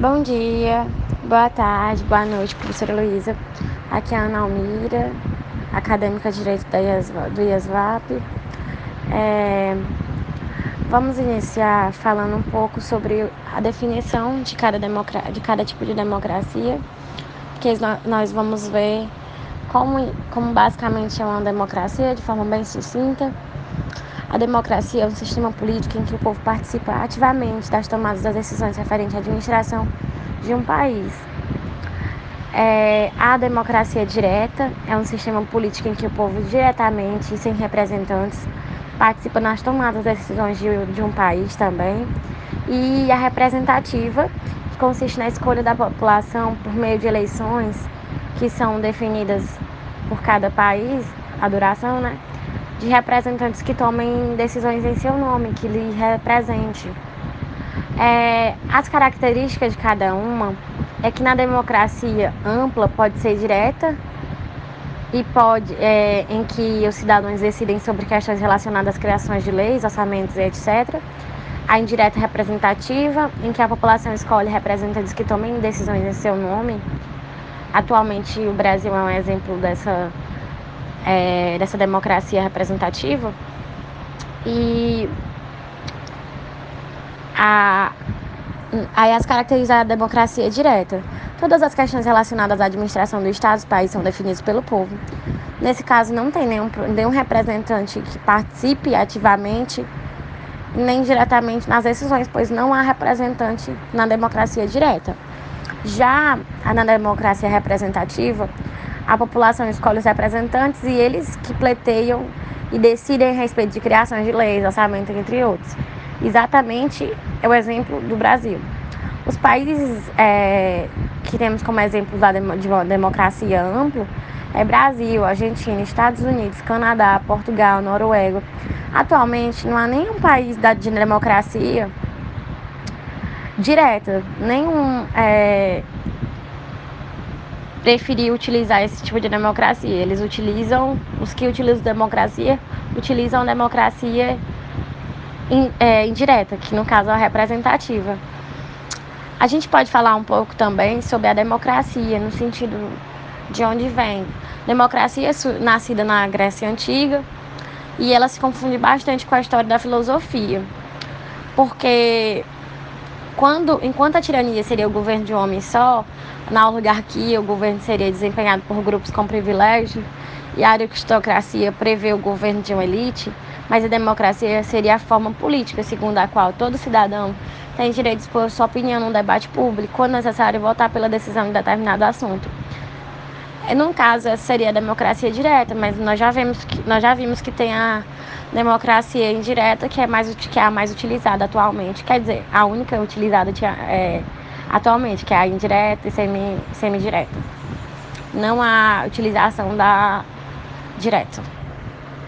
Bom dia, boa tarde, boa noite, professora Luísa. Aqui é a Ana Almira, acadêmica de Direito do IASVAP. É, vamos iniciar falando um pouco sobre a definição de cada, de cada tipo de democracia, porque nós vamos ver como, como basicamente é uma democracia de forma bem sucinta. A democracia é um sistema político em que o povo participa ativamente das tomadas das decisões referentes à administração de um país. É, a democracia direta é um sistema político em que o povo diretamente e sem representantes participa nas tomadas das decisões de, de um país também. E a representativa, que consiste na escolha da população por meio de eleições que são definidas por cada país, a duração, né? De representantes que tomem decisões em seu nome, que lhe represente. É, as características de cada uma é que na democracia ampla pode ser direta e pode é, em que os cidadãos decidem sobre questões relacionadas às criações de leis, orçamentos e etc. A indireta representativa, em que a população escolhe representantes que tomem decisões em seu nome. Atualmente o Brasil é um exemplo dessa é, dessa democracia representativa. E a, aí as características da democracia direta. Todas as questões relacionadas à administração do Estado do país são definidas pelo povo. Nesse caso, não tem nenhum, nenhum representante que participe ativamente nem diretamente nas decisões, pois não há representante na democracia direta. Já na democracia representativa, a população escolhe os representantes e eles que pleteiam e decidem a respeito de criações de leis, orçamento, entre outros. Exatamente é o exemplo do Brasil. Os países é, que temos como exemplo de uma democracia ampla é Brasil, Argentina, Estados Unidos, Canadá, Portugal, Noruega. Atualmente não há nenhum país da, de democracia direta, nenhum é, preferir utilizar esse tipo de democracia. Eles utilizam, os que utilizam democracia, utilizam democracia in, é, indireta, que no caso é a representativa. A gente pode falar um pouco também sobre a democracia, no sentido de onde vem. Democracia nascida na Grécia Antiga e ela se confunde bastante com a história da filosofia, porque quando, enquanto a tirania seria o governo de um homem só, na oligarquia o governo seria desempenhado por grupos com privilégio e a aristocracia prevê o governo de uma elite, mas a democracia seria a forma política segundo a qual todo cidadão tem direito de expor sua opinião num debate público, quando necessário votar pela decisão de determinado assunto. No caso, essa seria a democracia direta, mas nós já vimos que, nós já vimos que tem a democracia indireta, que é, mais, que é a mais utilizada atualmente. Quer dizer, a única utilizada é, atualmente, que é a indireta e semi, semi-direta. Não a utilização da direta.